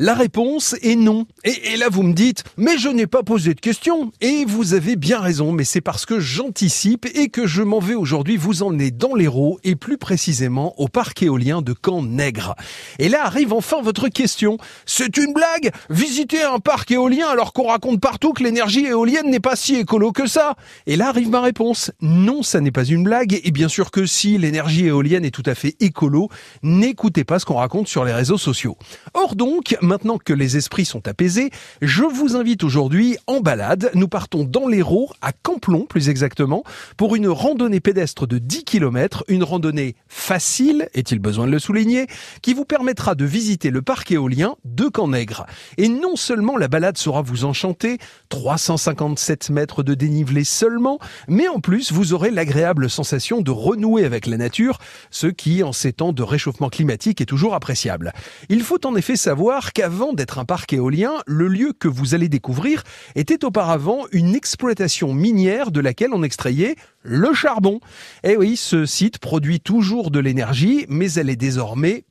La réponse est non. Et, là, vous me dites, mais je n'ai pas posé de question. Et vous avez bien raison, mais c'est parce que j'anticipe et que je m'en vais aujourd'hui vous emmener dans l'Hérault et plus précisément au parc éolien de Camp-Nègre. Et là arrive enfin votre question. C'est une blague? Visiter un parc éolien alors qu'on raconte partout que l'énergie éolienne n'est pas si écolo que ça? Et là arrive ma réponse. Non, ça n'est pas une blague. Et bien sûr que si l'énergie éolienne est tout à fait écolo, n'écoutez pas ce qu'on raconte sur les réseaux sociaux. Or donc, maintenant que les esprits sont apaisés, je vous invite aujourd'hui en balade. Nous partons dans l'Hérault, à Camplon plus exactement, pour une randonnée pédestre de 10 km, une randonnée facile, est-il besoin de le souligner, qui vous permettra de visiter le parc éolien de Cannègre. Et non seulement la balade saura vous enchanter, 357 mètres de dénivelé seulement, mais en plus vous aurez l'agréable sensation de renouer avec la nature, ce qui, en ces temps de réchauffement climatique, est toujours appréciable. Il faut en effet savoir qu'avant d'être un parc éolien, le lieu que vous allez découvrir était auparavant une exploitation minière de laquelle on extrayait le charbon. Eh oui, ce site produit toujours de l'énergie, mais elle est désormais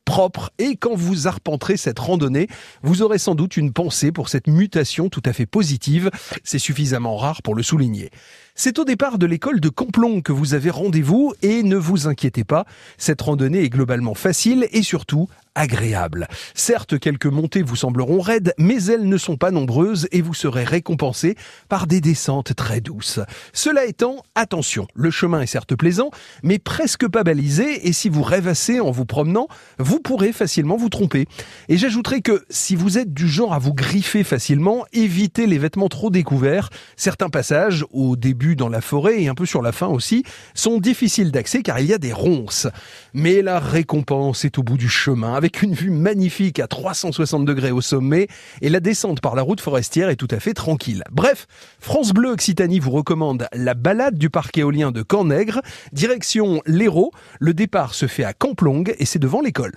Et quand vous arpenterez cette randonnée, vous aurez sans doute une pensée pour cette mutation tout à fait positive. C'est suffisamment rare pour le souligner. C'est au départ de l'école de Camplon que vous avez rendez-vous et ne vous inquiétez pas, cette randonnée est globalement facile et surtout agréable. Certes, quelques montées vous sembleront raides, mais elles ne sont pas nombreuses et vous serez récompensé par des descentes très douces. Cela étant, attention, le chemin est certes plaisant, mais presque pas balisé et si vous rêvassez en vous promenant, vous pourrez facilement vous tromper. Et j'ajouterai que si vous êtes du genre à vous griffer facilement, évitez les vêtements trop découverts. Certains passages, au début dans la forêt et un peu sur la fin aussi, sont difficiles d'accès car il y a des ronces. Mais la récompense est au bout du chemin avec une vue magnifique à 360 degrés au sommet et la descente par la route forestière est tout à fait tranquille. Bref, France Bleu Occitanie vous recommande la balade du parc éolien de Cannègre, direction l'Hérault. Le départ se fait à Camplong et c'est devant l'école.